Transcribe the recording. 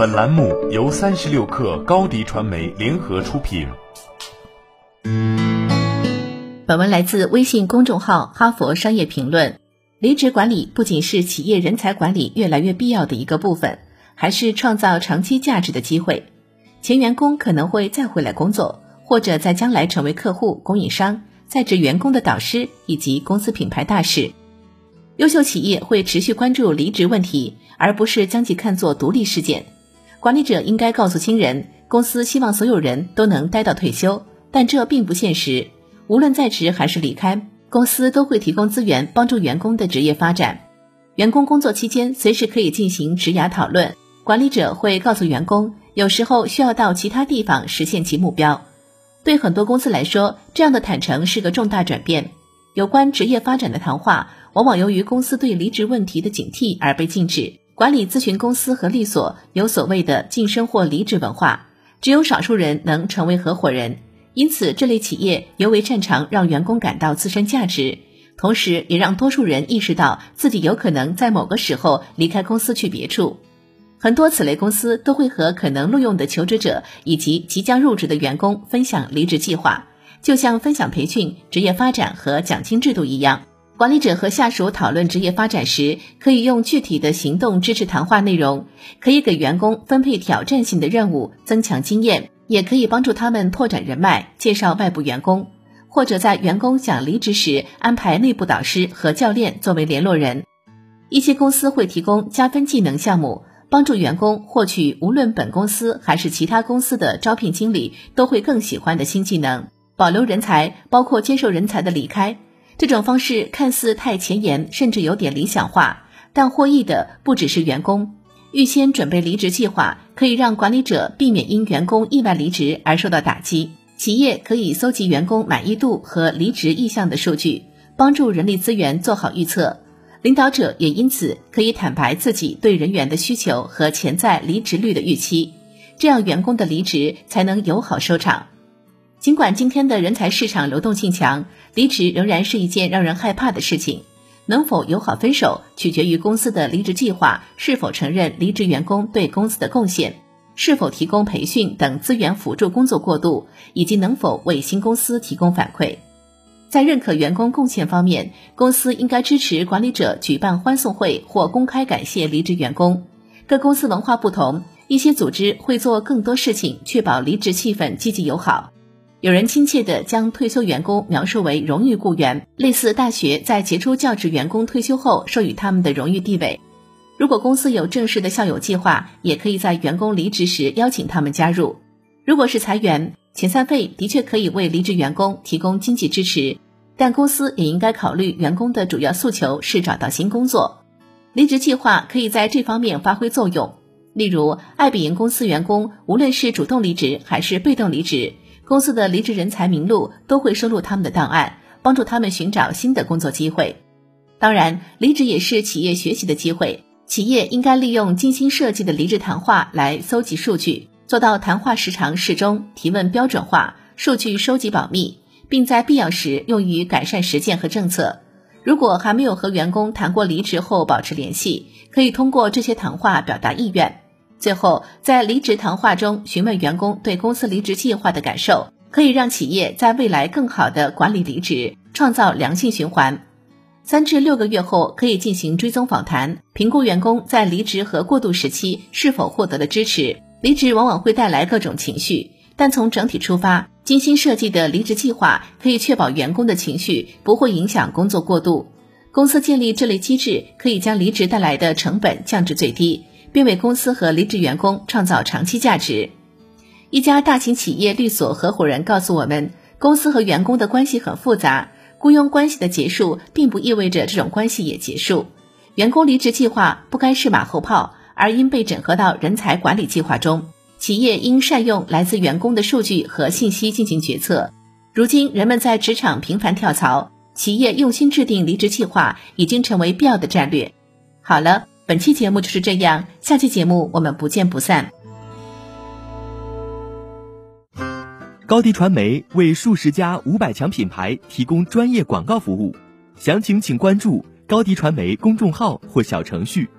本栏目由三十六氪高低传媒联合出品。本文来自微信公众号《哈佛商业评论》。离职管理不仅是企业人才管理越来越必要的一个部分，还是创造长期价值的机会。前员工可能会再回来工作，或者在将来成为客户、供应商、在职员工的导师以及公司品牌大使。优秀企业会持续关注离职问题，而不是将其看作独立事件。管理者应该告诉新人，公司希望所有人都能待到退休，但这并不现实。无论在职还是离开，公司都会提供资源帮助员工的职业发展。员工工作期间随时可以进行职涯讨论，管理者会告诉员工，有时候需要到其他地方实现其目标。对很多公司来说，这样的坦诚是个重大转变。有关职业发展的谈话。往往由于公司对离职问题的警惕而被禁止。管理咨询公司和律所有所谓的晋升或离职文化，只有少数人能成为合伙人。因此，这类企业尤为擅长让员工感到自身价值，同时也让多数人意识到自己有可能在某个时候离开公司去别处。很多此类公司都会和可能录用的求职者以及即将入职的员工分享离职计划，就像分享培训、职业发展和奖金制度一样。管理者和下属讨论职业发展时，可以用具体的行动支持谈话内容，可以给员工分配挑战性的任务，增强经验，也可以帮助他们拓展人脉，介绍外部员工，或者在员工想离职时安排内部导师和教练作为联络人。一些公司会提供加分技能项目，帮助员工获取无论本公司还是其他公司的招聘经理都会更喜欢的新技能，保留人才，包括接受人才的离开。这种方式看似太前沿，甚至有点理想化，但获益的不只是员工。预先准备离职计划，可以让管理者避免因员工意外离职而受到打击。企业可以搜集员工满意度和离职意向的数据，帮助人力资源做好预测。领导者也因此可以坦白自己对人员的需求和潜在离职率的预期，这样员工的离职才能友好收场。尽管今天的人才市场流动性强，离职仍然是一件让人害怕的事情。能否友好分手，取决于公司的离职计划是否承认离职员工对公司的贡献，是否提供培训等资源辅助工作过渡，以及能否为新公司提供反馈。在认可员工贡献方面，公司应该支持管理者举办欢送会或公开感谢离职员工。各公司文化不同，一些组织会做更多事情，确保离职气氛积极友好。有人亲切地将退休员工描述为荣誉雇员，类似大学在杰出教职员工退休后授予他们的荣誉地位。如果公司有正式的校友计划，也可以在员工离职时邀请他们加入。如果是裁员，遣散费的确可以为离职员工提供经济支持，但公司也应该考虑员工的主要诉求是找到新工作。离职计划可以在这方面发挥作用。例如，爱彼迎公司员工无论是主动离职还是被动离职。公司的离职人才名录都会收录他们的档案，帮助他们寻找新的工作机会。当然，离职也是企业学习的机会。企业应该利用精心设计的离职谈话来搜集数据，做到谈话时长适中、提问标准化、数据收集保密，并在必要时用于改善实践和政策。如果还没有和员工谈过离职后保持联系，可以通过这些谈话表达意愿。最后，在离职谈话中询问员工对公司离职计划的感受，可以让企业在未来更好的管理离职，创造良性循环。三至六个月后，可以进行追踪访谈，评估员工在离职和过渡时期是否获得了支持。离职往往会带来各种情绪，但从整体出发，精心设计的离职计划可以确保员工的情绪不会影响工作过渡。公司建立这类机制，可以将离职带来的成本降至最低。并为公司和离职员工创造长期价值。一家大型企业律所合伙人告诉我们，公司和员工的关系很复杂，雇佣关系的结束并不意味着这种关系也结束。员工离职计划不该是马后炮，而应被整合到人才管理计划中。企业应善用来自员工的数据和信息进行决策。如今，人们在职场频繁跳槽，企业用心制定离职计划已经成为必要的战略。好了。本期节目就是这样，下期节目我们不见不散。高迪传媒为数十家五百强品牌提供专业广告服务，详情请关注高迪传媒公众号或小程序。